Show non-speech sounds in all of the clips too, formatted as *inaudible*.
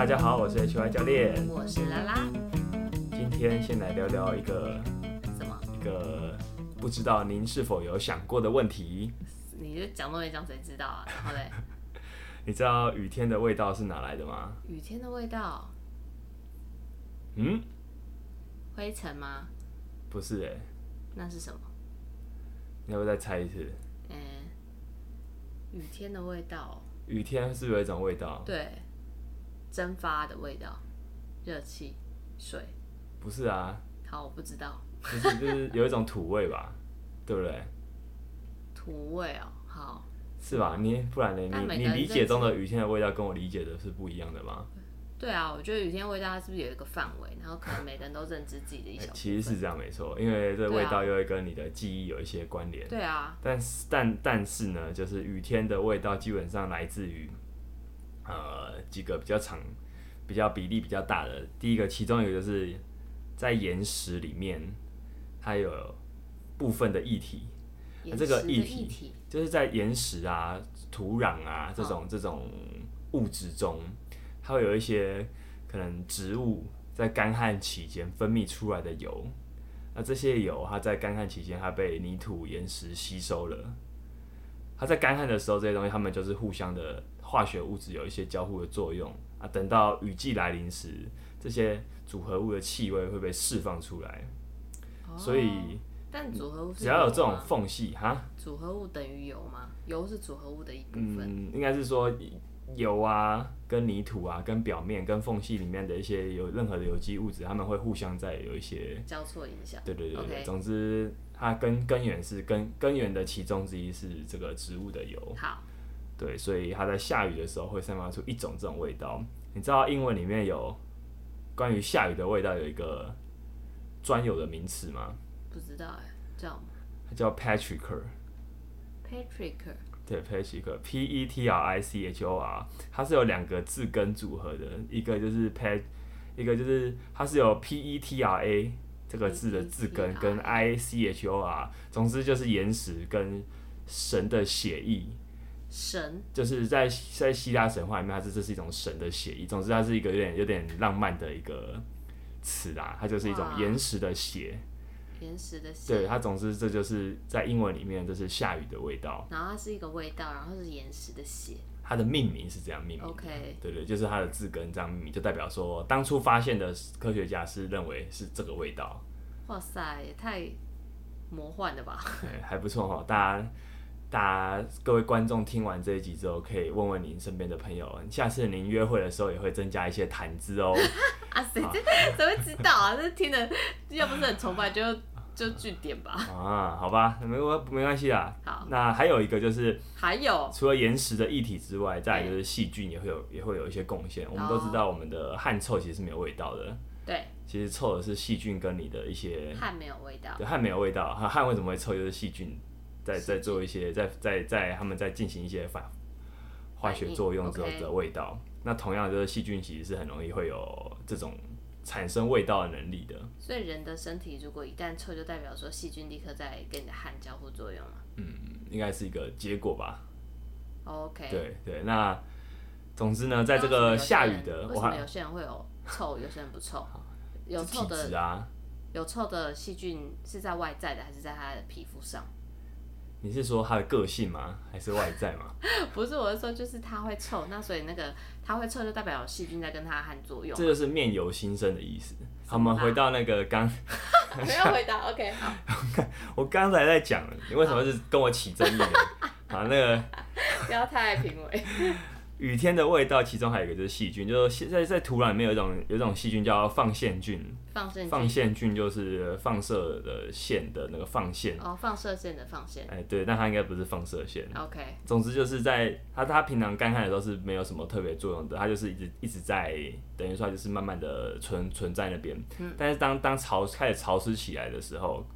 大家好，我是 HY 教练。我是拉拉。今天先来聊聊一个什么？一个不知道您是否有想过的问题。你就讲都没讲，谁知道啊？然后嘞，*laughs* 你知道雨天的味道是哪来的吗？雨天的味道，嗯，灰尘吗？不是哎、那是什么？你要不要再猜一次？嗯、雨天的味道，雨天是不是有一种味道？对，蒸发的味道，热气、水。不是啊，好，我不知道就是就是有一种土味吧，*laughs* 对不对？土味哦。好，是吧？你不然呢？你你理个人认解中的雨天的味道跟我理解的是不一样的吗？对啊，我觉得雨天味道它是不是有一个范围？然后可能每个人都认知自己的一小部分。哎其实是这样没错，因为这个味道又会跟你的记忆有一些关联。对啊，但是但但是呢，就是雨天的味道基本上来自于呃几个比较长、比较比例比较大的。第一个，其中一个就是在岩石里面，它有部分的液体，岩这个液体，就是在岩石啊、土壤啊这种这种物质中，它会有一些可能植物在干旱期间分泌出来的油。那这些油，它在干旱期间，它被泥土、岩石吸收了。它在干旱的时候，这些东西它们就是互相的化学物质有一些交互的作用啊。等到雨季来临时，这些组合物的气味会被释放出来。所以哦但组合物只要有这种缝隙，哈，组合物等于油吗？油是组合物的一部分。嗯，应该是说油啊、跟泥土啊、跟表面、跟缝隙里面的一些有任何的有机物质，它们会互相在有一些，交错影响。对对对对总之它根根源是根根源的其中之一是这个植物的油，好，对，所以它在下雨的时候会散发出一种这种味道。你知道英文里面有关于下雨的味道有一个专有的名词吗？不知道哎，叫它叫 petrichor。Patrick，对，Petrichor，P E T R I C H O R，它是有两个字根组合的，一个就是 Pet，一个就是它是有 P E T R A 这个字的字根跟 I C H O R，总之就是岩石跟神的血意，神就是在在希腊神话里面，它是这是一种神的血意，总之它是一个有点有点浪漫的一个词啦，它就是一种岩石的血，岩石的血，对，它总之这就是在英文里面这是下雨的味道。然后它是一个味道，然后是岩石的血。它的命名是这样命名的 OK 对对，就是它的字根这样命名，就代表说当初发现的科学家是认为是这个味道，哇塞，也太魔幻了吧！对，还不错哈。大家，大家各位观众听完这一集之后，可以问问您身边的朋友，下次您约会的时候也会增加一些谈资哦。*laughs* 啊，谁这谁 *laughs* 会知道啊？这听的要不是很崇拜，就就据点吧。*laughs* 啊，好吧，没关没关系啦。好，那还有一个就是，还有除了岩石的液体之外，再来就是细菌也会有也会有一些贡献。我们都知道，我们的汗臭其实是没有味道的，对其实臭的是细菌跟你的一些汗没有味道，对，汗没有味道，汗汗为什么会臭？就是细菌在在做一些在在在他们在进行一些反化学作用之后的味道。那同样就是细菌其实是很容易会有这种产生味道的能力的。所以人的身体如果一旦臭，就代表说细菌立刻在跟你的汗交互作用了。嗯，应该是一个结果吧。OK，对对，那总之呢，在这个下雨的，我为什么有些人会有臭，有些人不臭？有臭的质啊。有臭的细菌是在外在的，还是在他的皮肤上？你是说他的个性吗？还是外在吗？*laughs* 不是，我是说，就是他会臭，那所以那个他会臭，就代表有细菌在跟他汗作用这。就是面由心生的意思。好，我们回到那个刚，没有回答，OK，好，*laughs* 我刚才在讲了，你为什么是跟我起争议呢？*laughs* 好，那个不要太爱评委。雨天的味道，其中还有一个就是细菌，就是现在在土壤里面有一种有一种细菌叫放线菌，放线菌。就是放射的线的那个放线，哦，放射线的放线。哎、对，但它应该不是放射线。，OK，总之就是在它它平常干旱的时候是没有什么特别作用的，它就是一直一直在等于说它就是慢慢的存存在那边。但是当当潮开始潮湿起来的时候，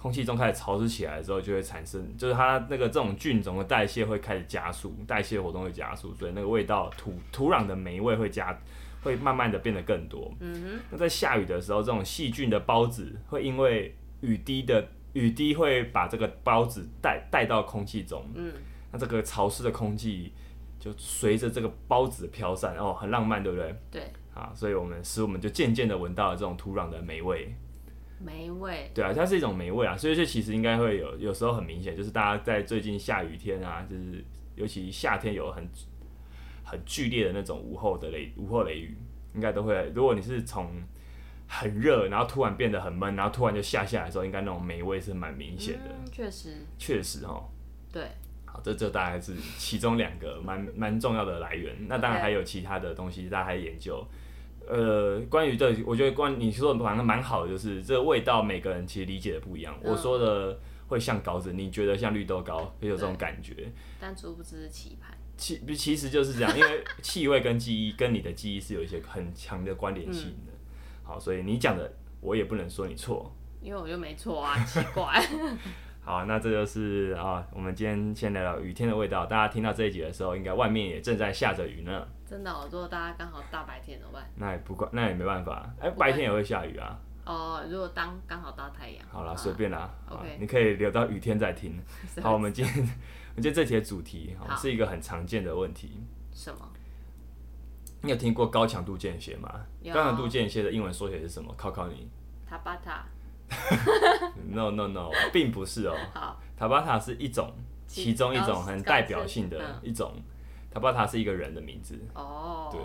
空气中开始潮湿起来之后，就会产生就是它那个这种菌种的代谢会开始加速，代谢活动会加速，所以那个味道土土壤的霉味会加会慢慢的变得更多。嗯那在下雨的时候，这种细菌的孢子会因为雨滴的雨滴会把这个孢子带带到空气中，嗯，那这个潮湿的空气就随着这个孢子飘散，哦，很浪漫，对不对？对，啊，所以我们使我们就渐渐的闻到了这种土壤的霉味。美味，对啊，它是一种霉味啊，所以这其实应该会有，有时候很明显，就是大家在最近下雨天啊，就是尤其夏天有很很剧烈的那种午后的雷午后雷雨，应该都会。如果你是从很热，然后突然变得很闷，然后突然就下下来的时候，应该那种霉味是蛮明显的。嗯，确实，确实哦，对，好，这这大概是其中两个蛮蛮重要的来源。那当然还有其他的东西，大家还研究。呃，关于这，我觉得关你说的反正蛮好的，就是这个味道，每个人其实理解的不一样。我说的会像膏子，你觉得像绿豆糕，会有这种感觉。但殊不知是棋盘。其其实就是这样，因为气味跟记忆跟你的记忆是有一些很强的关联性的。好，所以你讲的我也不能说你错，因为我就没错啊，奇怪。*laughs* 好，那这就是啊，我们今天先聊聊雨天的味道。大家听到这一集的时候，应该外面也正在下着雨呢。真的，如果大家刚好大白天怎么办？那也不管，那也没办法。哎，白天也会下雨啊。哦，如果当刚好大太阳。好了，随便啦。OK，你可以留到雨天再听。*laughs* 好，我们今天，我们今天这节主题哈是一个很常见的问题。什么？你有听过高强度间歇吗？高强度间歇的英文缩写是什么？考考你。塔巴塔。*laughs* No No No，并不是哦。好。塔巴塔是一种，其中一种很代表性的一种。塔巴塔是一个人的名字。哦。对。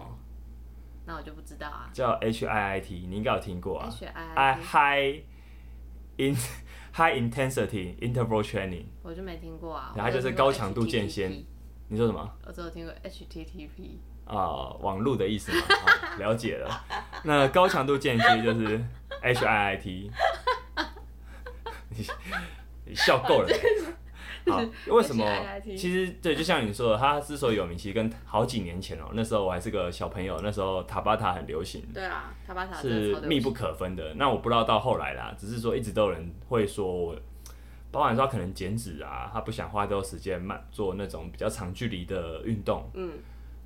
那我就不知道啊。叫 H I I T，你应该有听过啊。H I High in *laughs* High Intensity Interval Training。我就没听过啊。然后就是高强度间歇。你说什么？我只有听过 H T T P。啊，网路的意思嘛，*laughs* 了解了。那高强度间歇就是 H I I T。你笑够了。*laughs* 好，为什么？其实对，就像你说的，他之所以有名，其实跟好几年前哦，那时候我还是个小朋友，那时候塔巴塔很流行。对啊，塔巴塔是密不可分的。那我不知道到后来啦，只是说一直都有人会说，包含说可能减脂啊，他不想花多时间慢做那种比较长距离的运动。嗯。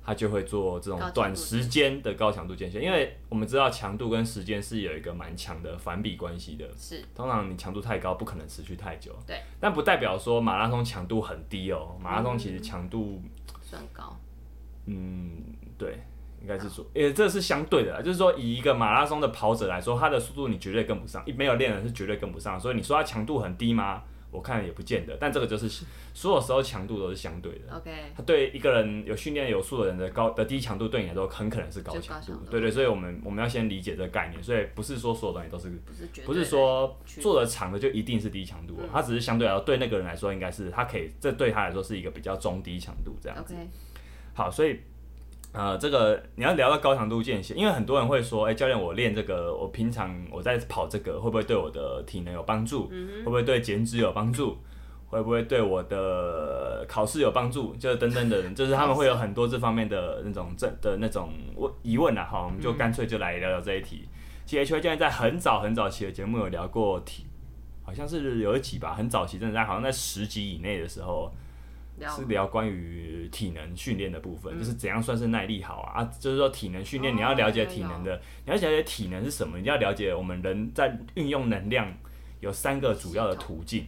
他就会做这种短时间的高强度间歇，因为我们知道强度跟时间是有一个蛮强的反比关系的。是，通常你强度太高，不可能持续太久。对，但不代表说马拉松强度很低哦。马拉松其实强度算高。嗯，对，应该是说，诶，这是相对的，就是说以一个马拉松的跑者来说，他的速度你绝对跟不上，一没有练的是绝对跟不上。所以你说他强度很低吗？我看也不见得，但这个就是 *laughs* 所有时候强度都是相对的。OK，他对一个人有训练有素的人的高的低强度，对你来说很可能是高强度。对对，所以我们我们要先理解这个概念。所以不是说所有东西都是不是不是说做的长的就一定是低强度，它只是相对来说对那个人来说应该是他可以这对他来说是一个比较中低强度这样子。好，所以。呃，这个你要聊到高强度间歇，因为很多人会说，哎，教练，我练这个，我平常我在跑这个，会不会对我的体能有帮助？会不会对减脂有帮助？会不会对我的考试有帮助？就是等等等，就是他们会有很多这方面的那种这的那种问疑问啊。好，我们就干脆就来聊聊这一题。其实 H Y 教练在很早很早期的节目有聊过体，好像是有一集吧，很早期，真的在好像在十集以内的时候。是聊关于体能训练的部分，就是怎样算是耐力好啊？啊，就是说体能训练，你要了解体能的，你要了解体能是什么，你要了解我们人在运用能量有三个主要的途径，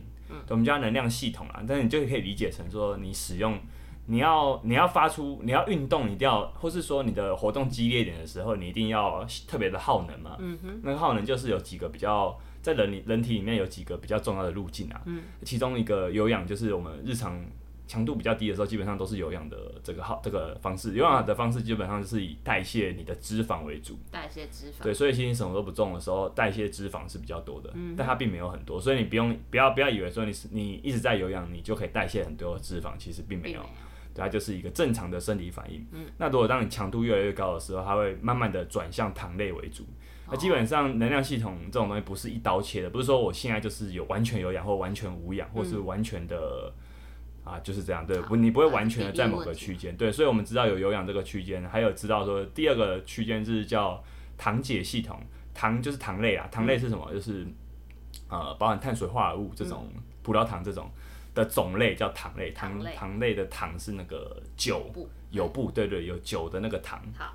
我们叫能量系统啊。但是你就可以理解成说，你使用，你要你要发出，你要运动，你一定要，或是说你的活动激烈点的时候，你一定要特别的耗能嘛。嗯哼，那个耗能就是有几个比较在人里人体里面有几个比较重要的路径啊。嗯，其中一个有氧就是我们日常。强度比较低的时候，基本上都是有氧的这个好这个方式。有氧的方式基本上就是以代谢你的脂肪为主。代谢脂肪。对，所以其实你什么都不重的时候，代谢脂肪是比较多的。嗯。但它并没有很多，所以你不用不要不要以为说你是你一直在有氧，你就可以代谢很多脂肪，其实并没有。对，它就是一个正常的生理反应。嗯。那如果当你强度越来越高的时候，它会慢慢的转向糖类为主。那基本上能量系统这种东西不是一刀切的，不是说我现在就是有完全有氧或完全无氧，或是完全的。啊，就是这样，对不？你不会完全的在某个区间，对，所以我们知道有有氧这个区间，还有知道说第二个区间是叫糖解系统，糖就是糖类啊，糖类是什么？就是呃，包含碳水化合物这种葡萄糖这种的种类叫糖类，糖糖类的糖是那个酒有布，对对，有酒的那个糖。好，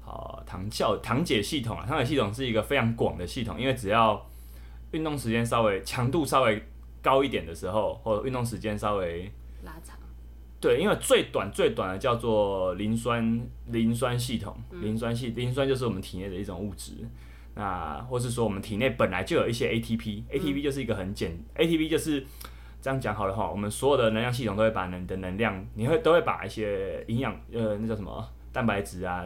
好，糖酵糖解系统啊，糖解系统是一个非常广的系统，因为只要运动时间稍微强度稍微。高一点的时候，或者运动时间稍微拉长，对，因为最短最短的叫做磷酸磷酸系统，磷酸系磷酸就是我们体内的一种物质。那或是说我们体内本来就有一些 ATP，ATP 就是一个很简，ATP 就是这样讲好的话，我们所有的能量系统都会把你的能量，你会都会把一些营养呃那叫什么蛋白质啊、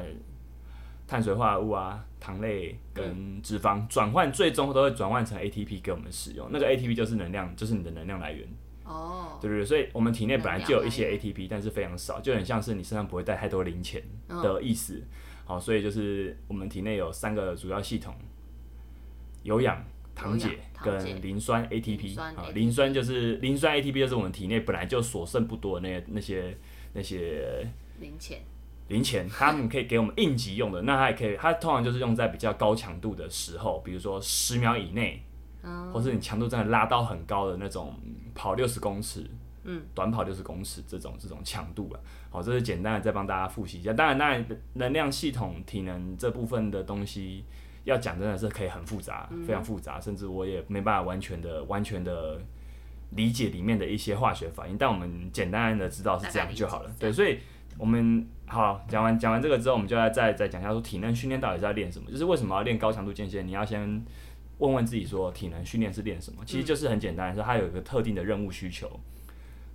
碳水化合物啊、糖类跟脂肪转换，最终都会转换成 ATP 给我们使用。那个 ATP 就是能量，就是你的能量来源。哦，对对对，所以我们体内本来就有一些 ATP，但是非常少，就很像是你身上不会带太多零钱的意思。好，所以就是我们体内有三个主要系统：有氧、糖解跟磷酸 ATP。啊，磷酸就是磷酸 ATP，就是我们体内本来就所剩不多的那那些那些零钱。零钱，*laughs* 他们可以给我们应急用的。那它也可以，它通常就是用在比较高强度的时候，比如说十秒以内，或是你强度真的拉到很高的那种，跑六十公尺，嗯，短跑六十公尺这种这种强度了。好，这是简单的再帮大家复习一下。当然，当然，能量系统、体能这部分的东西要讲，真的是可以很复杂，非常复杂，甚至我也没办法完全的、完全的理解里面的一些化学反应。但我们简单的知道是这样就好了。对，所以。我们好讲完讲完这个之后，我们就要再再讲一下说体能训练到底是在练什么？就是为什么要练高强度间歇？你要先问问自己说体能训练是练什么？其实就是很简单，说它有一个特定的任务需求。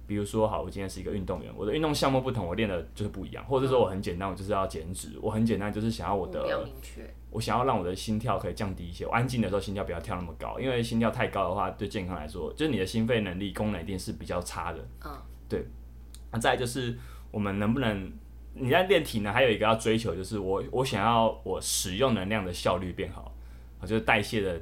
比如说，好，我今天是一个运动员，我的运动项目不同，我练的就是不一样。或者说我很简单，我就是要减脂，我很简单就是想要我的，我想要让我的心跳可以降低一些，我安静的时候心跳不要跳那么高，因为心跳太高的话，对健康来说，就是你的心肺能力功能一定是比较差的。嗯，对。那再就是我们能不能？你在练体能，还有一个要追求，就是我我想要我使用能量的效率变好，啊，就是代谢的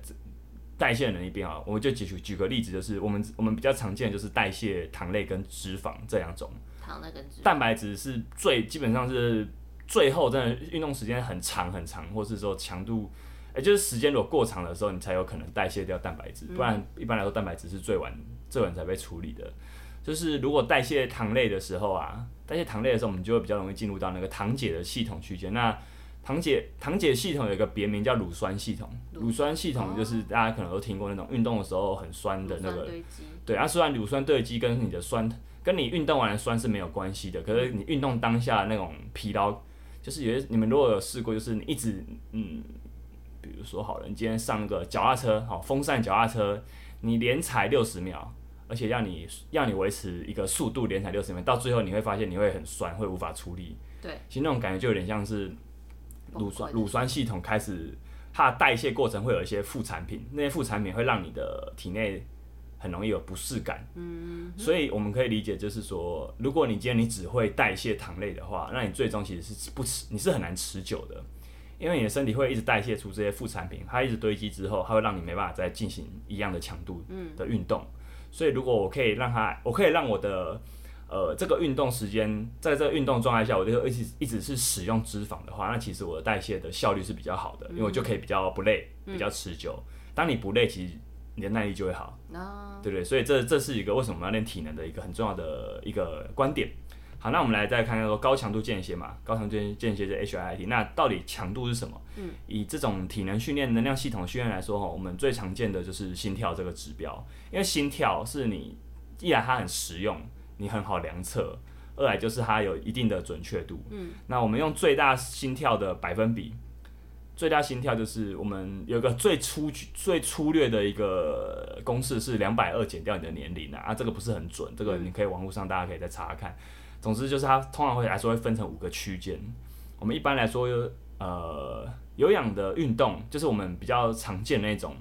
代谢能力变好。我们就举举个例子，就是我们我们比较常见的就是代谢糖类跟脂肪这两种。糖类跟脂蛋白质是最基本上是最后真的运动时间很长很长，或是说强度，哎，就是时间如果过长的时候，你才有可能代谢掉蛋白质，不然一般来说蛋白质是最晚最晚才被处理的。就是如果代谢糖类的时候啊，代谢糖类的时候，我们就会比较容易进入到那个糖解的系统区间。那糖解糖解系统有一个别名叫乳酸系统，乳酸系统就是大家可能都听过那种运动的时候很酸的那个，对啊，虽然乳酸堆积跟你的酸跟你运动完的酸是没有关系的，可是你运动当下那种疲劳，就是有些你们如果有试过，就是你一直嗯，比如说好了，你今天上个脚踏车，好风扇脚踏车，你连踩六十秒。而且让你让你维持一个速度连踩六十秒，到最后你会发现你会很酸，会无法出力。对，其实那种感觉就有点像是乳酸乳酸系统开始它的代谢过程会有一些副产品，那些副产品会让你的体内很容易有不适感。嗯，所以我们可以理解就是说，如果你今天你只会代谢糖类的话，那你最终其实是不持你是很难持久的，因为你的身体会一直代谢出这些副产品，它一直堆积之后，它会让你没办法再进行一样的强度的运动。所以，如果我可以让他，我可以让我的，呃，这个运动时间，在这个运动状态下，我就一直一直是使用脂肪的话，那其实我的代谢的效率是比较好的，因为我就可以比较不累，比较持久。当你不累，其实你的耐力就会好，对不对？所以这这是一个为什么要练体能的一个很重要的一个观点。好，那我们来再看看说高强度间歇嘛，高强度间歇是 H I T，那到底强度是什么？嗯，以这种体能训练、能量系统训练来说哈，我们最常见的就是心跳这个指标，因为心跳是你一来它很实用，你很好量测；二来就是它有一定的准确度。嗯，那我们用最大心跳的百分比，最大心跳就是我们有个最粗最粗略的一个公式是两百二减掉你的年龄啊，啊，这个不是很准，这个你可以网络上大家可以再查看。总之就是它通常会来说会分成五个区间。我们一般来说，呃，有氧的运动就是我们比较常见那种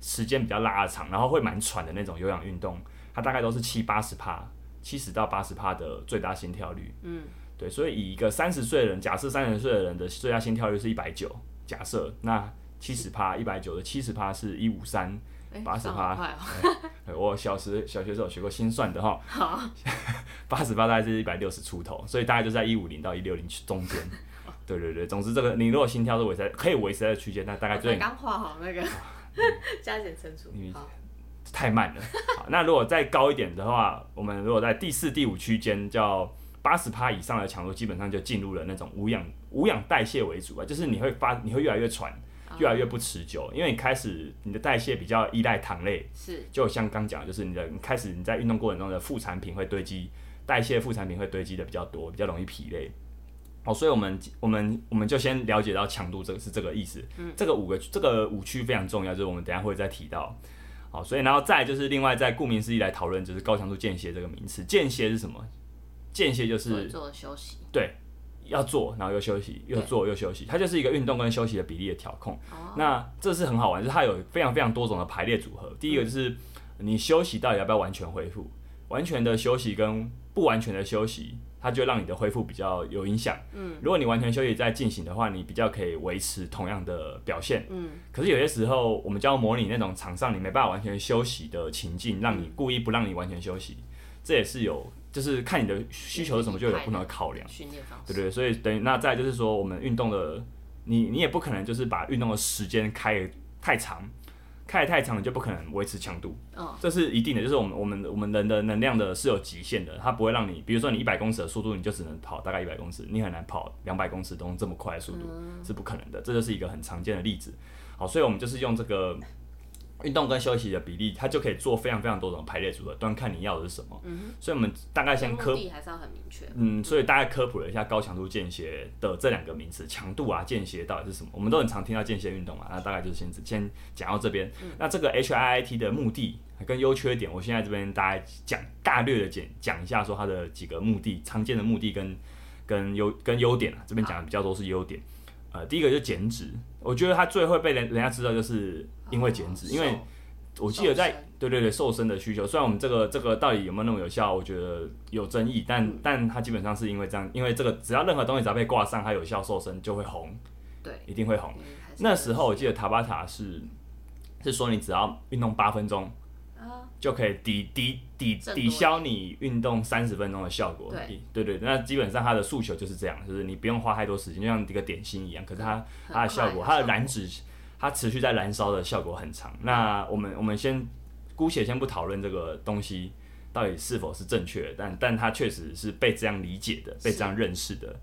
时间比较拉长，然后会蛮喘的那种有氧运动，它大概都是七八十帕，七十到八十帕的最大心跳率。嗯，对，所以以一个三十岁的人，假设三十岁的人的最大心跳率是一百九，假设那七十帕一百九的七十帕是一五三。八十八，我小时小学时候学过心算的哈。好，*laughs* 八十八大概是一百六十出头，所以大概就在一五零到一六零中间。*laughs* 对对对，总之这个你如果心跳是维持可以维持在区间，那大概就。刚画好那个 *laughs* 加减乘除。太慢了。好，那如果再高一点的话，我们如果在第四、第五区间，叫八十趴以上的强度，基本上就进入了那种无氧无氧代谢为主啊，就是你会发你会越来越喘。越来越不持久，因为你开始你的代谢比较依赖糖类，是，就像刚讲，就是你的你开始你在运动过程中的副产品会堆积代谢副产品会堆积的比较多，比较容易疲累。好，所以我们我们我们就先了解到强度这个是这个意思。嗯，这个五个这个五区非常重要，就是我们等下会再提到。好，所以然后再就是另外在顾名思义来讨论，就是高强度间歇这个名词。间歇是什么？间歇就是做休息。对，要做然后又休息，又做又休息，它就是一个运动跟休息的比例的调控。哦。那这是很好玩，就是它有非常非常多种的排列组合。第一个就是你休息到底要不要完全恢复？完全的休息跟不完全的休息。它就让你的恢复比较有影响。嗯，如果你完全休息在进行的话，你比较可以维持同样的表现。嗯，可是有些时候我们就要模拟那种场上你没办法完全休息的情境，让你故意不让你完全休息，这也是有，就是看你的需求是什么，就有不同的考量。训练方式，对对，所以等于那再就是说，我们运动的，你你也不可能就是把运动的时间开太长。开太长，你就不可能维持强度，这是一定的。就是我们我们我们人的能量的是有极限的，它不会让你，比如说你一百公尺的速度，你就只能跑大概一百公尺，你很难跑两百公尺都这么快的速度，是不可能的。这就是一个很常见的例子。好，所以我们就是用这个。运动跟休息的比例，它就可以做非常非常多种排列组合，端看你要的是什么。嗯所以我们大概先科，还是要很明确。嗯，所以大概科普了一下高强度间歇的这两个名词，强度啊，间歇到底是什么？我们都很常听到间歇运动嘛，那大概就是先先讲到这边。那这个 H I I T 的目的跟优缺点，我现在这边大概讲大略的讲讲一下，说它的几个目的，常见的目的跟跟优跟优点啊，这边讲的比较多是优点。呃，第一个就减脂，我觉得它最会被人人家知道，就是因为减脂，因为我记得在对对对瘦身的需求，虽然我们这个这个到底有没有那么有效，我觉得有争议，但但它基本上是因为这样，因为这个只要任何东西只要被挂上它有效瘦身就会红，对，一定会红。那时候我记得塔巴塔是是说你只要运动八分钟。就可以抵抵抵抵消你运动三十分钟的效果。对。对对，那基本上它的诉求就是这样，就是你不用花太多时间，就像一个点心一样。可是它它的效果，它的燃脂，它持续在燃烧的效果很长。那我们我们先姑且先不讨论这个东西到底是否是正确，但但它确实是被这样理解的，被这样认识的。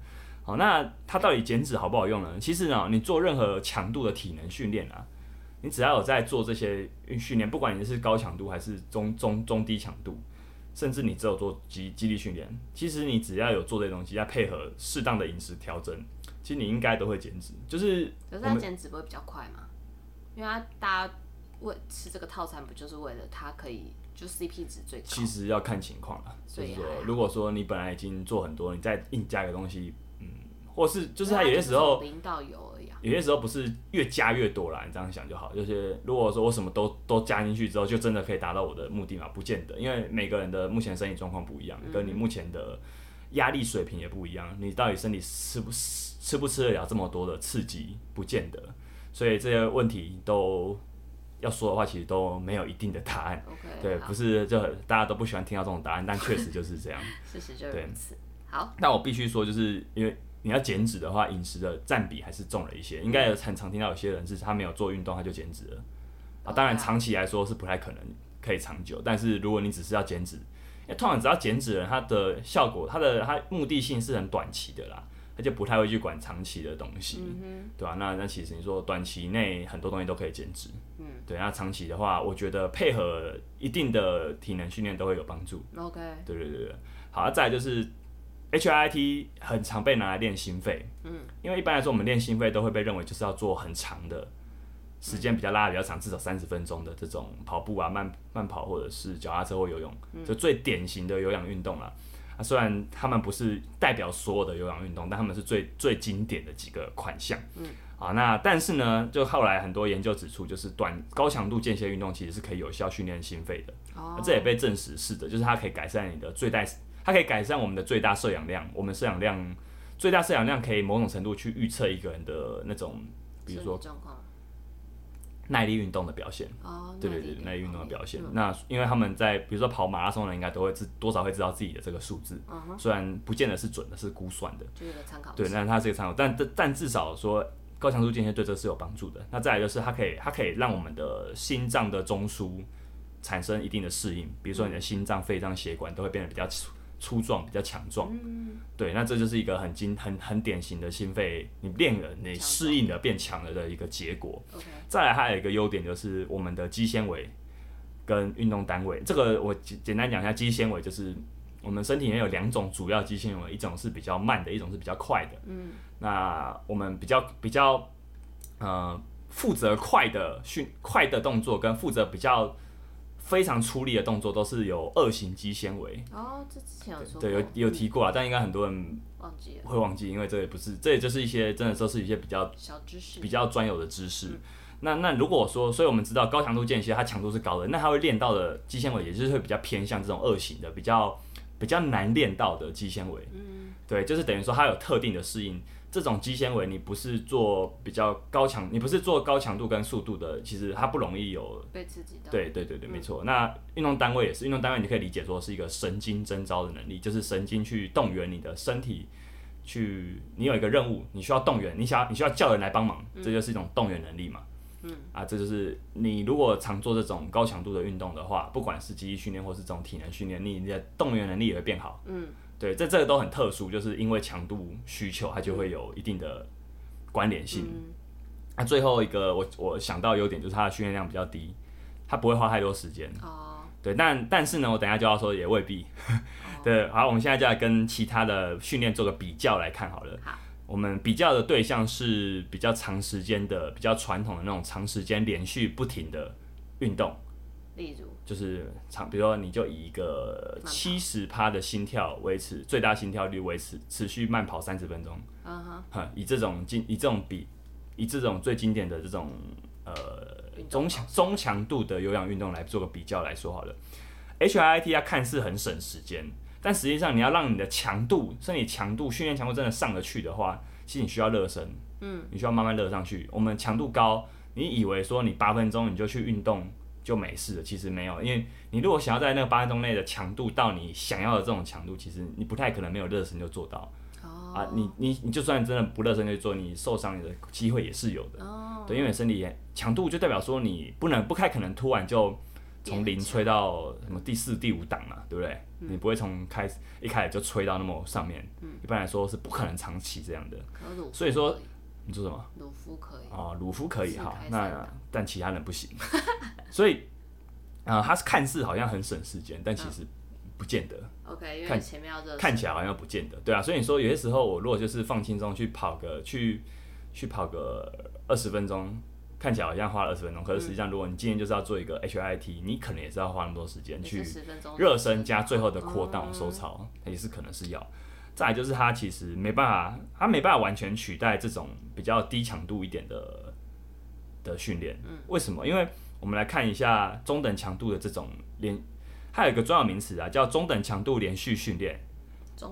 好，那它到底减脂好不好用呢？其实呢，你做任何强度的体能训练啊。你只要有在做这些训练，不管你是高强度还是中中中低强度，甚至你只有做肌肌力训练，其实你只要有做这些东西，再配合适当的饮食调整，其实你应该都会减脂。就是，可是它减脂不会比较快吗？因为他大家为吃这个套餐，不就是为了它可以就 CP 值最高？其实要看情况了，就是说，如果说你本来已经做很多，你再硬加个东西，嗯，或是就是他有些时候零到有。有些时候不是越加越多啦，你这样想就好。就是如果说我什么都都加进去之后，就真的可以达到我的目的嘛？不见得，因为每个人的目前身体状况不一样，跟你目前的压力水平也不一样。你到底身体吃不吃吃不吃得了这么多的刺激，不见得。所以这些问题都要说的话，其实都没有一定的答案。对，不是就大家都不喜欢听到这种答案，但确实就是这样。*laughs* 事实就如此。好，那我必须说，就是因为。你要减脂的话，饮食的占比还是重了一些。应该有很常听到有些人是他没有做运动他就减脂了啊。当然长期来说是不太可能可以长久，但是如果你只是要减脂，因为通常只要减脂人，他的效果，他的他目的性是很短期的啦，他就不太会去管长期的东西，对吧？那那其实你说短期内很多东西都可以减脂，嗯，对。那长期的话，我觉得配合一定的体能训练都会有帮助。OK，对对对对，好，再就是。H I T 很常被拿来练心肺，嗯，因为一般来说我们练心肺都会被认为就是要做很长的时间，比较拉的比较长，至少三十分钟的这种跑步啊、慢慢跑或者是脚踏车或游泳，就最典型的有氧运动了。啊，虽然他们不是代表所有的有氧运动，但他们是最最经典的几个款项。嗯，啊，那但是呢，就后来很多研究指出，就是短高强度间歇运动其实是可以有效训练心肺的。哦，这也被证实是的，就是它可以改善你的最大。它可以改善我们的最大摄氧量，我们摄氧量最大摄氧量可以某种程度去预测一个人的那种，比如说耐力运动的表现。哦，对对对，耐力运动的表现。那因为他们在比如说跑马拉松的人应该都会知多少会知道自己的这个数字，虽然不见得是准的，是估算的，就是个参考。对，那它是一个参考，但但至少说高强度间歇对这是有帮助的。那再来就是它可以它可以让我们的心脏的中枢产生一定的适应，比如说你的心脏、肺脏血管都会变得比较。粗壮比较强壮，对，那这就是一个很精很很典型的心肺，你练了你适应了变强了的一个结果。再来还有一个优点就是我们的肌纤维跟运动单位，这个我简简单讲一下，肌纤维就是我们身体里面有两种主要肌纤维，一种是比较慢的，一种是比较快的。嗯，那我们比较比较呃负责快的训快的动作，跟负责比较非常出力的动作，都是有二型肌纤维。哦，这之前有说对，有有提过啊，但应该很多人忘记了会忘记，因为这也不是，这也就是一些真的都是一些比较小知识比。较专有的知识。那那如果说，所以我们知道高强度间歇它强度是高的，那它会练到的肌纤维，也就是会比较偏向这种二型的，比较比较难练到的肌纤维。嗯，对，就是等于说它有特定的适应。这种肌纤维你不是做比较高强，你不是做高强度跟速度的，其实它不容易有。被刺激到。对对对对，没错。那运动单位也是，运动单位你可以理解说是一个神经征召的能力，就是神经去动员你的身体。去，你有一个任务，你需要动员，你想你需要叫人来帮忙，这就是一种动员能力嘛。嗯，啊，这就是你如果常做这种高强度的运动的话，不管是肌力训练或是这种体能训练，你的动员能力也会变好。嗯，对，这这个都很特殊，就是因为强度需求，它就会有一定的关联性。那、最后一个我我想到优点就是它的训练量比较低，它不会花太多时间。哦，对，但但是呢，我等一下就要说也未必。*laughs* 对，好，我们现在就来跟其他的训练做个比较来看好了。好，我们比较的对象是比较长时间的、比较传统的那种长时间连续不停的运动，例如，就是长，比如说你就以一个七十趴的心跳维持最大心跳率维持，持续慢跑三十分钟，嗯哼，哈，以这种经以这种比以这种最经典的这种呃中强中强度的有氧运动来做个比较来说好了。HIIT 它看似很省时间，但实际上你要让你的强度、身体强度、训练强度真的上得去的话，其实你需要热身，嗯，你需要慢慢热上去。我们强度高，你以为说你八分钟你就去运动就没事了，其实没有，因为你如果想要在那个八分钟内的强度到你想要的这种强度，其实你不太可能没有热身就做到。哦，啊，你你你就算真的不热身去做，你受伤的机会也是有的。哦，对，因为身体也强度就代表说你不能不太可能突然就从零吹到什么第四、第五档嘛，对不对？你不会从开始一开始就吹到那么上面，一般来说是不可能长期这样的。所以说你说什么？鲁夫可以，哦，鲁夫可以哈，那但其他人不行。*laughs* 所以啊、呃，他是看似好像很省时间，但其实不见得。OK，因为看前面要热看起来好像不见得，对啊，所以你说有些时候我如果就是放轻松去跑个去去跑个二十分钟，看起来好像花了二十分钟，可是实际上如果你今天就是要做一个 HIT，你可能也是要花那么多时间去是10分钟热身加最后的嗯 down 收操，也是可能是要。再来就是它其实没办法，它没办法完全取代这种比较低强度一点的的训练。为什么？因为我们来看一下中等强度的这种连，它有一个专有名词啊，叫中等强度连续训练。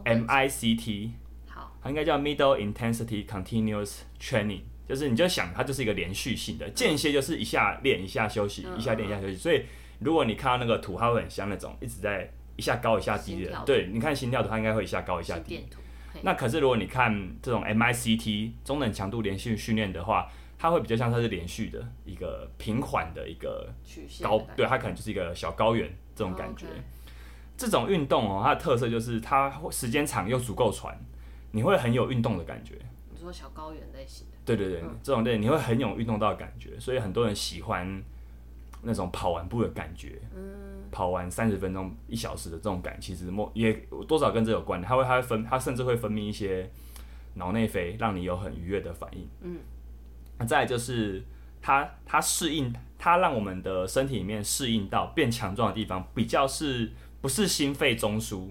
MICT，好，它应该叫 Middle Intensity Continuous Training，就是你就想它就是一个连续性的，间歇就是一下练一下休息，嗯一下练一下休息。所以如果你看到那个图，它会很像那种一直在一下高一下低的对，你看心跳的，它应该会一下高一下低。那可是如果你看这种 MICT 中等强度连续训练的话，它会比较像它是连续的一个平缓的一个曲线高对，它可能就是一个小高原这种感觉。这种运动哦，它的特色就是它会时间长又足够传，你会很有运动的感觉。你说小高原类型的，对对对，这种类你会很有运动到的感觉，所以很多人喜欢那种跑完步的感觉。嗯，跑完三十分钟、一小时的这种感，其实莫也多少跟这有关。它会它会分，它甚至会分泌一些脑内啡，让你有很愉悦的反应。嗯，那再来就是它它适应，它让我们的身体里面适应到变强壮的地方，比较是不是心肺中枢？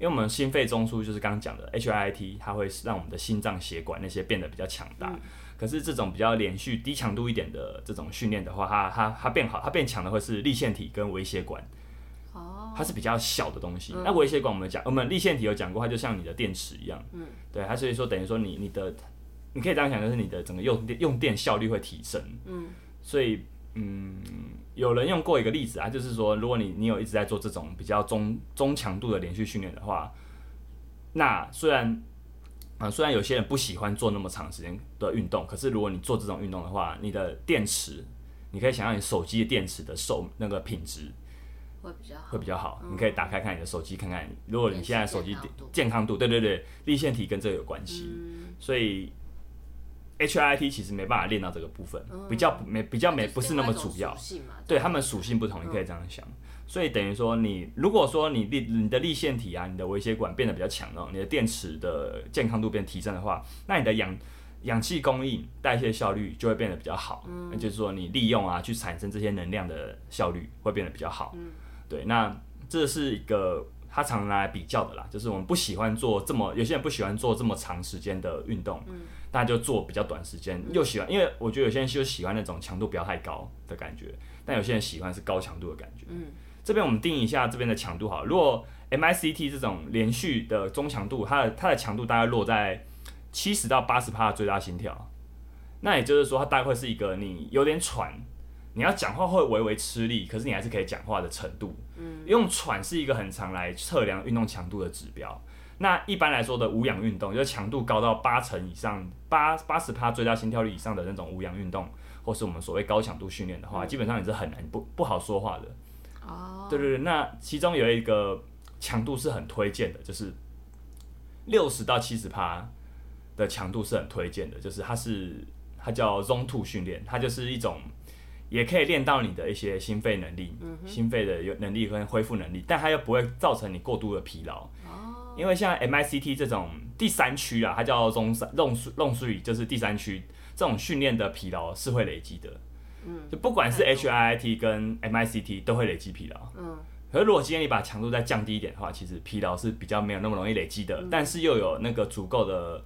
因为我们心肺中枢就是刚刚讲的 HIIT，它会让我们的心脏血管那些变得比较强大。可是这种比较连续低强度一点的这种训练的话，它它它变好，它变强的会是立腺体跟微血管，哦，它是比较小的东西。那微血管我们讲，我们立腺体有讲过，它就像你的电池一样，嗯，对，它所以说等于说你你的你可以这样想，就是你的整个用电用电效率会提升，嗯，所以嗯，有人用过一个例子啊，就是说如果你你有一直在做这种比较中中强度的连续训练的话，那虽然啊、虽然有些人不喜欢做那么长时间的运动，可是如果你做这种运动的话，你的电池，你可以想象你手机的电池的寿那个品质会比较好，会比较好。你可以打开看你的手机，看看如果你现在手机健康度对对对，立腺体跟这个有关系。嗯，所以 HIIT 其实没办法练到这个部分，比较没比较没不是那么主要，对他们属性不同，你可以这样想。所以等于说，你如果说你立你的立腺体啊，你的微血管变得比较强了，你的电池的健康度变提升的话，那你的氧氧气供应代谢效率就会变得比较好。嗯，那就是说你利用啊去产生这些能量的效率会变得比较好。嗯，对，那这是一个他常拿来比较的啦，就是我们不喜欢做这么有些人不喜欢做这么长时间的运动，嗯，大家就做比较短时间，又喜欢，因为我觉得有些人就喜欢那种强度不要太高的感觉，但有些人喜欢是高强度的感觉。嗯。这边我们定一下这边的强度好，如果 MICT 这种连续的中强度，它的它的强度大概落在七十到八十帕的最大心跳，那也就是说它大概会是一个你有点喘，你要讲话会微微吃力，可是你还是可以讲话的程度。嗯，用喘是一个很常来测量运动强度的指标。那一般来说的无氧运动，就是强度高到八成以上，八八十帕最大心跳率以上的那种无氧运动，或是我们所谓高强度训练的话，基本上你是很难不不好说话的。哦，对对对，那其中有一个强度是很推荐的，就是六十到七十趴的强度是很推荐的，就是它是它叫 Zone Two 训练，它就是一种也可以练到你的一些心肺能力，心肺的有能力跟恢复能力，但它又不会造成你过度的疲劳。哦，因为像 MICT 这种第三区啊，它叫 Zone Zone Zone Three，就是第三区这种训练的疲劳是会累积的。就不管是 HIIT 跟 MICT 都会累积疲劳。嗯，可是如果今天你把强度再降低一点的话，其实疲劳是比较没有那么容易累积的，但是又有那个足够的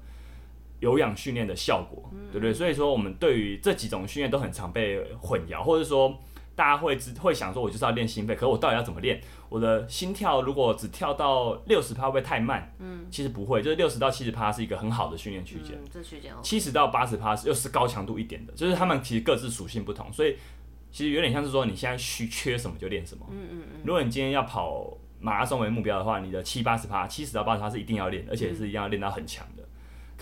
有氧训练的效果，对不对？所以说我们对于这几种训练都很常被混淆，或者说。大家会只会想说，我就是要练心肺，可是我到底要怎么练？我的心跳如果只跳到六十趴，会不会太慢？嗯，其实不会，就是六十到七十趴是一个很好的训练区间。这区间七十到八十趴又是高强度一点的，就是他们其实各自属性不同，所以其实有点像是说你现在需缺什么就练什么。嗯嗯嗯。如果你今天要跑马拉松为目标的话，你的七八十趴、七十到八十趴是一定要练，而且是一定要练到很强的。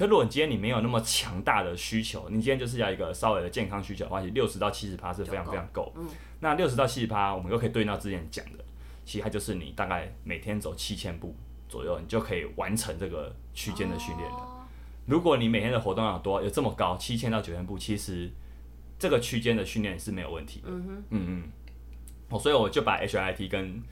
可如果你今天你没有那么强大的需求，你今天就是要一个稍微的健康需求的话，其实六十到七十趴是非常非常够。嗯，那六十到七十趴，我们又可以对应到之前讲的，其实它就是你大概每天走七千步左右，你就可以完成这个区间的训练了。如果你每天的活动量多，有这么高，七千到九千步，其实这个区间的训练是没有问题的。嗯哼，嗯嗯，哦，所以我就把 HIT 跟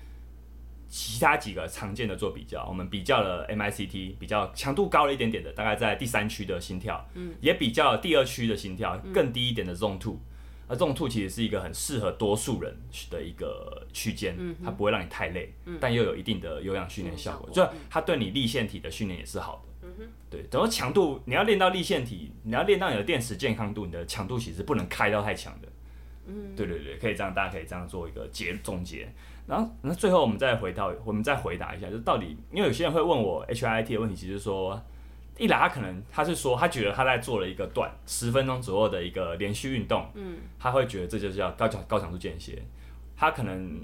其他几个常见的做比较，我们比较了 MICT 比较强度高了一点点的，大概在第三区的心跳，嗯，也比较了第二区的心跳更低一点的 Zone Two，而 Zone Two 其实是一个很适合多数人的一个区间，嗯，它不会让你太累，嗯，但又有一定的有氧训练效果，就它对你立腺体的训练也是好的，嗯哼，对，等于强度你要练到立腺体，你要练到你的电池健康度，你的强度其实不能开到太强的，嗯，对对对，可以这样，大家可以这样做一个结总结。然后，那最后我们再回到，我们再回答一下，就到底，因为有些人会问我 HIT 的问题，其实说，一来他可能他是说，他觉得他在做了一个段十分钟左右的一个连续运动，嗯，他会觉得这就叫高强高强度间歇，他可能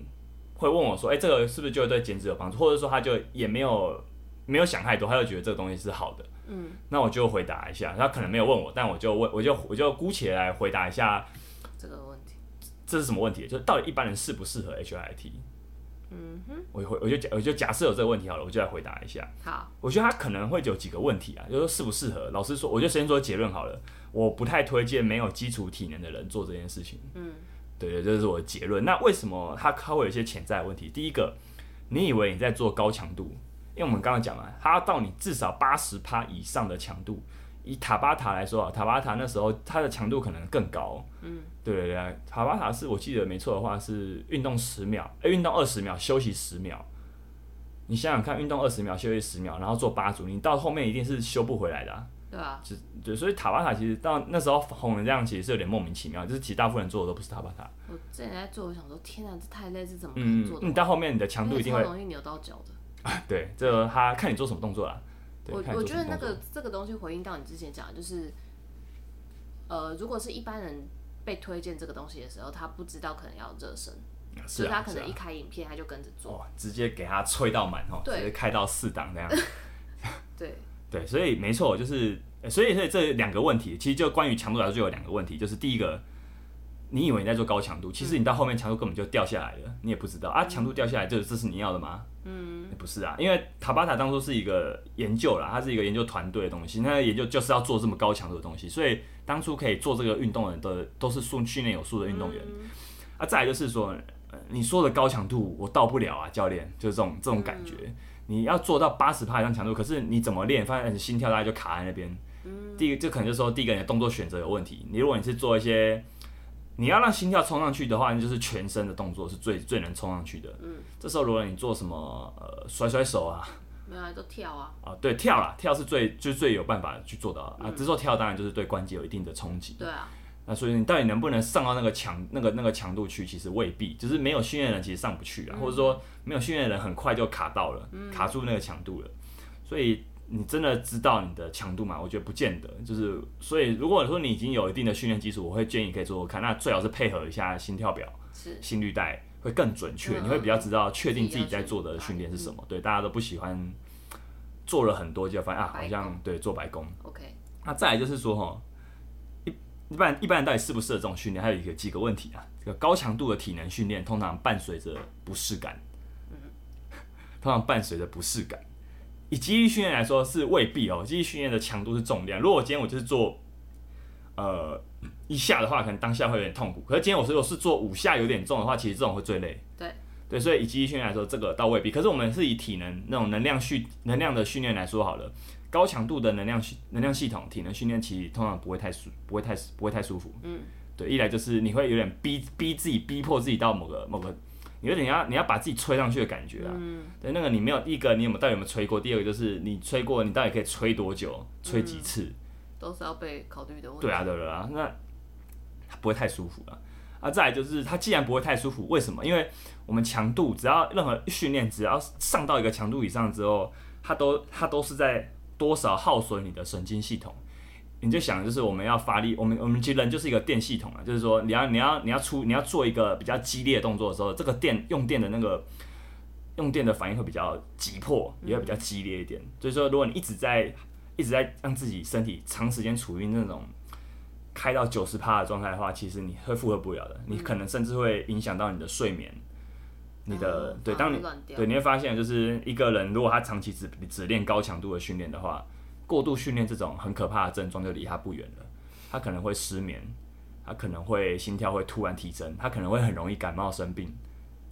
会问我说，哎，这个是不是就对减脂有帮助？或者说他就也没有没有想太多，他就觉得这个东西是好的，嗯，那我就回答一下，他可能没有问我，但我就问，我就我就姑且来回答一下这是什么问题？就到底一般人适不适合 HIT？嗯哼，我回我就假我就假设有这个问题好了，我就来回答一下。好，我觉得他可能会有几个问题啊，就说适不适合。老师说，我就先说结论好了，我不太推荐没有基础体能的人做这件事情。嗯，对对，这是我的结论。那为什么他他会有一些潜在的问题？第一个，你以为你在做高强度，因为我们刚刚讲了，他到你至少八十趴以上的强度。以塔巴塔来说啊，塔巴塔那时候它的强度可能更高。嗯，对对对，塔巴塔是我记得没错的话是运动十秒，哎，运动二十秒，休息十秒。你想想看，运动二十秒，休息十秒，然后做八组，你到后面一定是修不回来的。对啊。就对，所以塔巴塔其实到那时候红成这样，其实是有点莫名其妙。就是其实大部分人做的都不是塔巴塔。我之前在做，我想说，天啊，这太累，是怎么能做？你到后面你的强度一定会容易扭到脚的。*laughs* 对，这他看你做什么动作啦。我我觉得那个这个东西回应到你之前讲，就是，呃，如果是一般人被推荐这个东西的时候，他不知道可能要热身，所以他可能一开影片他就跟着做，直接给他吹到满哦，直接开到四档那样。*laughs* *laughs* 对对，所以没错，就是所以所以这两个问题，其实就关于强度来说就有两个问题，就是第一个，你以为你在做高强度，其实你到后面强度根本就掉下来了，你也不知道啊，强度掉下来，这这是你要的吗？嗯，不是啊，因为塔巴塔当初是一个研究啦，它是一个研究团队的东西，那研究就是要做这么高强度的东西，所以当初可以做这个运动的人的都是训训练有素的运动员。啊，再来就是说，你说的高强度我到不了啊，教练，就是这种这种感觉。你要做到八十帕以上强度，可是你怎么练，发现你心跳大概就卡在那边。第一个，这可能就是说，第一个你的动作选择有问题。你如果你是做一些，你要让心跳冲上去的话，那就是全身的动作是最最能冲上去的。嗯，这时候如果你做什么呃甩甩手啊，没有啊，都跳啊。啊，对，跳啦，跳是最就是最有办法去做到啊。这时候跳当然就是对关节有一定的冲击。对啊。那所以你到底能不能上到那个强那个那个强度去？其实未必，就是没有训练人其实上不去啊，或者说没有训练人很快就卡到了，卡住那个强度了。所以你真的知道你的强度吗？我觉得不见得。就是所以如果说你已经有一定的训练基础，我会建议可以做做看。那最好是配合一下心跳表、心率带，会更准确。你会比较知道确定自己在做的训练是什么。对，大家都不喜欢做了很多就发现啊，好像对做白工。OK。那再来就是说哈。一般一般人到底适不适合这种训练？还有一个几个问题啊。这个高强度的体能训练通常伴随着不适感，通常伴随着不适感。以肌力训练来说是未必哦。肌力训练的强度是重量。如果我今天我就是做呃一下的话，可能当下会有点痛苦。可是今天我如果是做五下有点重的话，其实这种会最累。对对，所以以肌力训练来说，这个倒未必。可是我们是以体能那种能量训能量的训练来说好了。高强度的能量系能量系统体能训练，其实通常不会太舒，不会太不会太舒服。嗯，对，一来就是你会有点逼逼自己，逼迫自己到某个某个，你有点要你要把自己吹上去的感觉啊。嗯，对，那个你没有一个你有没有到底有没有吹过？第二个就是你吹过，你到底可以吹多久？吹几次？都是要被考虑的问题。对啊，对啊，那不会太舒服了。啊，再来就是它既然不会太舒服，为什么？因为我们强度只要任何训练，只要上到一个强度以上之后，它都它都是在。多少耗损你的神经系统？你就想，就是我们要发力，我们我们其实人就是一个电系统啊，就是说你要你要你要出你要做一个比较激烈的动作的时候，这个电用电的那个用电的反应会比较急迫，也会比较激烈一点。所以说，如果你一直在一直在让自己身体长时间处于那种开到九十趴的状态的话，其实你会负荷不了的，你可能甚至会影响到你的睡眠。你的对，当你对你会发现，就是一个人如果他长期只只练高强度的训练的话，过度训练这种很可怕的症状就离他不远了。他可能会失眠，他可能会心跳会突然提升，他可能会很容易感冒生病，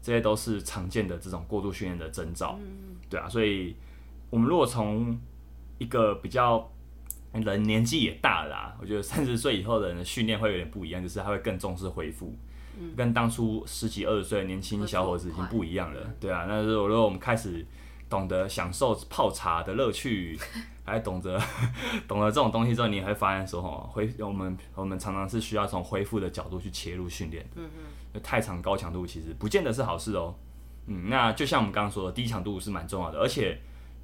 这些都是常见的这种过度训练的征兆。对啊，所以我们如果从一个比较人年纪也大了，我觉得 *laughs* 三十岁以后的人的训练会有点不一样，就是他会更重视恢复。跟当初十几二十岁的年轻小伙子已经不一样了，对啊，那是如果我们开始懂得享受泡茶的乐趣，*laughs* 还懂得 *laughs* 懂得这种东西之后，你会发现说，吼，恢我们我们常常是需要从恢复的角度去切入训练，嗯嗯，太长高强度其实不见得是好事哦，嗯，那就像我们刚刚说的，低强度是蛮重要的，而且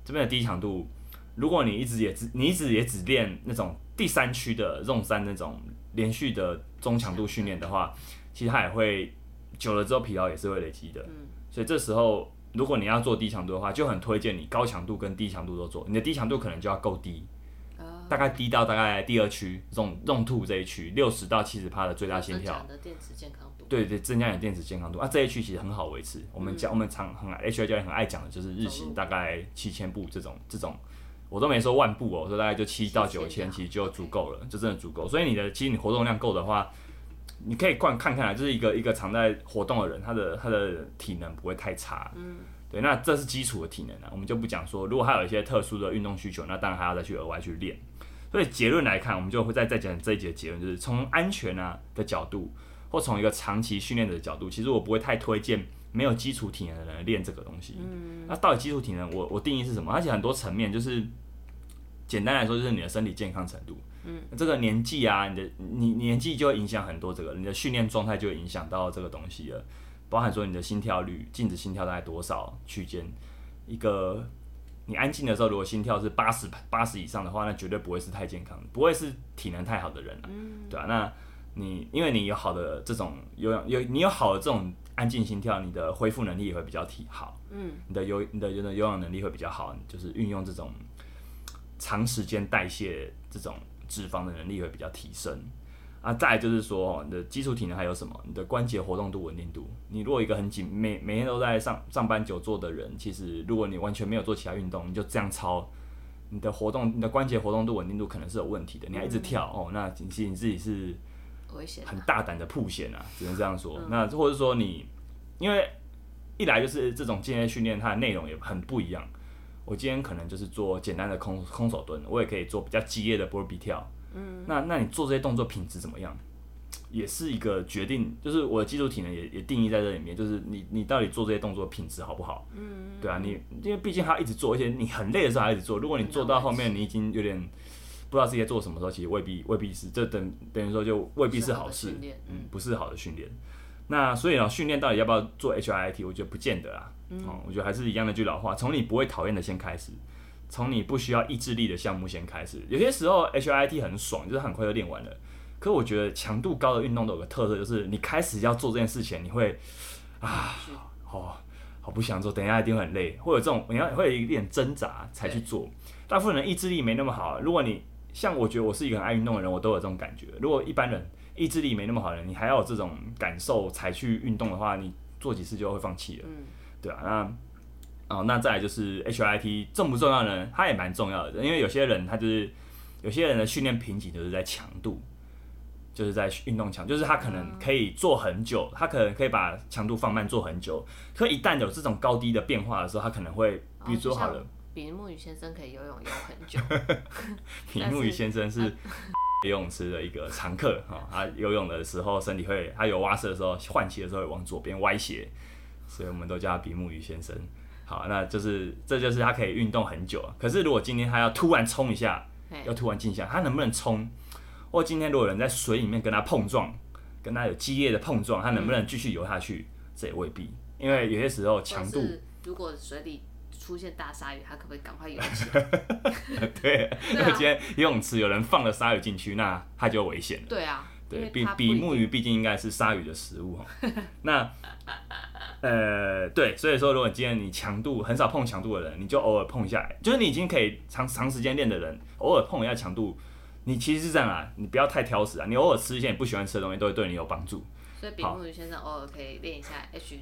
这边的低强度，如果你一直也只你一直也只练那种第三区的 zone 三那种连续的中强度训练的话。其实它也会久了之后疲劳也是会累积的，所以这时候如果你要做低强度的话，就很推荐你高强度跟低强度都做。你的低强度可能就要够低，大概低到大概第二区这种用吐这一区六十到七十帕的最大心跳。的电池健康度。对对，增加你的电池健康度啊，这一区其实很好维持。我们讲我们常很 H I 教练很爱讲的就是日行大概七千步这种这种，我都没说万步哦，我说大概就七到九千，其实就足够了，就真的足够。所以你的其实你活动量够的话。你可以看看看啊，就是一个一个常在活动的人，他的他的体能不会太差。嗯，对，那这是基础的体能啊，我们就不讲说，如果他有一些特殊的运动需求，那当然还要再去额外去练。所以结论来看，我们就会再再讲这一节结论，就是从安全啊的角度，或从一个长期训练的角度，其实我不会太推荐没有基础体能的人练这个东西。嗯，那到底基础体能，我我定义是什么？而且很多层面，就是简单来说，就是你的身体健康程度。嗯，这个年纪啊，你的你年纪就会影响很多，这个你的训练状态就会影响到这个东西了，包含说你的心跳率，静止心跳大概多少区间，一个你安静的时候，如果心跳是八十八十以上的话，那绝对不会是太健康，不会是体能太好的人了，对啊，那你因为你有好的这种有氧有你有好的这种安静心跳，你的恢复能力也会比较提好，嗯，你的有你的有的有氧能力会比较好，就是运用这种长时间代谢这种。脂肪的能力会比较提升，啊，再就是说，你的基础体能还有什么？你的关节活动度、稳定度。你如果一个很紧，每每天都在上上班久坐的人，其实如果你完全没有做其他运动，你就这样操，你的活动、你的关节活动度、稳定度可能是有问题的。你还一直跳哦，那其实你自己是危险，很大胆的铺险啊，只能这样说。那或者说你，因为一来就是这种间歇训练，它的内容也很不一样。我今天可能就是做简单的空空手蹲，我也可以做比较激烈的波比跳。嗯，那那你做这些动作品质怎么样，也是一个决定，就是我的基础体能也也定义在这里面，就是你你到底做这些动作品质好不好？嗯，对啊，你因为毕竟他一直做，而且你很累的时候还一直做，如果你做到后面你已经有点不知道自己在做什么时候，其实未必未必是，这等等于说就未必是好事，嗯，不是好的训练。那所以呢，训练到底要不要做 H I T？我觉得不见得啊。哦，我觉得还是一样的句老话，从你不会讨厌的先开始。从你不需要意志力的项目先开始，有些时候 H I T 很爽，就是很快就练完了。可我觉得强度高的运动都有个特色，就是你开始要做这件事情，你会啊，哦，好不想做，等一下一定会很累，会有这种你要会有一点挣扎才去做。大部分人意志力没那么好，如果你像我觉得我是一个很爱运动的人，我都有这种感觉。如果一般人意志力没那么好的人，你还要有这种感受才去运动的话，你做几次就会放弃了，对啊，那。哦，那再来就是 H I T 重不重要呢？它也蛮重要的，因为有些人他就是有些人的训练瓶颈就是在强度，就是在运动强，就是他可能可以做很久，他可能可以把强度放慢做很久，可一旦有这种高低的变化的时候，他可能会，比如说好了，比目鱼先生可以游泳游很久，*laughs* 比目鱼先生是 *laughs* 游泳池的一个常客哈，他游泳的时候身体会，他有蛙式的时候换气的时候会往左边歪斜，所以我们都叫他比目鱼先生。好，那就是这就是他可以运动很久。可是如果今天他要突然冲一下，要突然静下，他能不能冲？或今天如果有人在水里面跟他碰撞，跟他有激烈的碰撞，他能不能继续游下去？这也未必，因为有些时候强度。如果水里出现大鲨鱼，他可不可以赶快游起来？*laughs* 对，如果今天游泳池有人放了鲨鱼进去，那他就危险了。对啊，对比比目鱼毕竟应该是鲨鱼的食物 *laughs* 那。呃，对，所以说，如果今天你强度很少碰强度的人，你就偶尔碰一下，就是你已经可以长长时间练的人，偶尔碰一下强度，你其实是这样啊，你不要太挑食啊，你偶尔吃一些你不喜欢吃的东西，都会对你有帮助。所以，比目鱼先生偶尔可以练一下 H。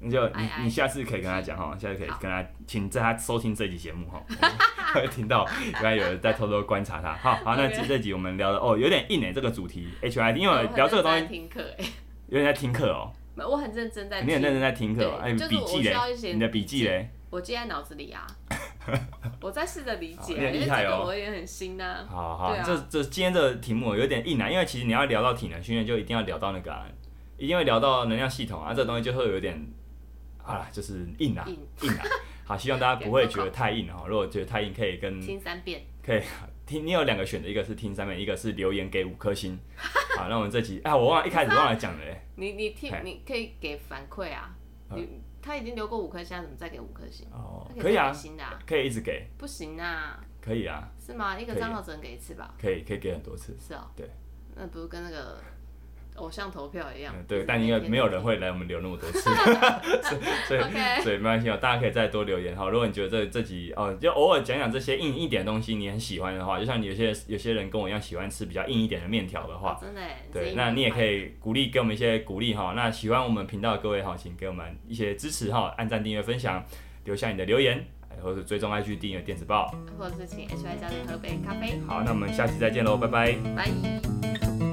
你就你你下次可以跟他讲哈，下次可以跟他，请在他收听这集节目哈，*laughs* 会听到原来有人在偷偷观察他。好好，那这这集我们聊的哦，有点硬哎，这个主题 H I D，因为聊这个东西听课哎，有点在听课哦。我很认真在，你很认真在听课，哎，笔记嘞，你的笔记嘞，我记在脑子里啊，*laughs* 我在试着理解，很厉害哦，我也很新呐。好好，这这今天这个题目有点硬啊，因为其实你要聊到体能训练，就一定要聊到那个，一定会聊到能量系统啊，这东西就会有点啊，就是硬啊，硬啊。*laughs* 好，希望大家不会觉得太硬哈，如果觉得太硬，可以跟听三遍，可以。听，你有两个选择，一个是听三遍，一个是留言给五颗星。*laughs* 好，那我们这集，哎，我忘了一开始忘了讲了。你你听，你可以给反馈啊。你他已经留过五颗星，怎么再给五颗星？哦，可以啊，新的，可以一直给。不行啊。可以啊。是吗？一个账号只能给一次吧？可以，可以给很多次。是哦。对。那不是跟那个。偶像投票一样，对，但因为没有人会来我们留那么多次，*laughs* 所以所以没关系哦，大家可以再多留言哈。如果你觉得这这集哦，就偶尔讲讲这些硬一点东西，你很喜欢的话，就像有些有些人跟我一样喜欢吃比较硬一点的面条的话，真的，对，那你也可以鼓励给我们一些鼓励哈。那喜欢我们频道的各位哈，请给我们一些支持哈，按赞、订阅、分享，留下你的留言，或者追踪 IG 订阅电子报，或者是请 HY 教练喝杯咖啡。好，那我们下期再见喽，拜拜，拜。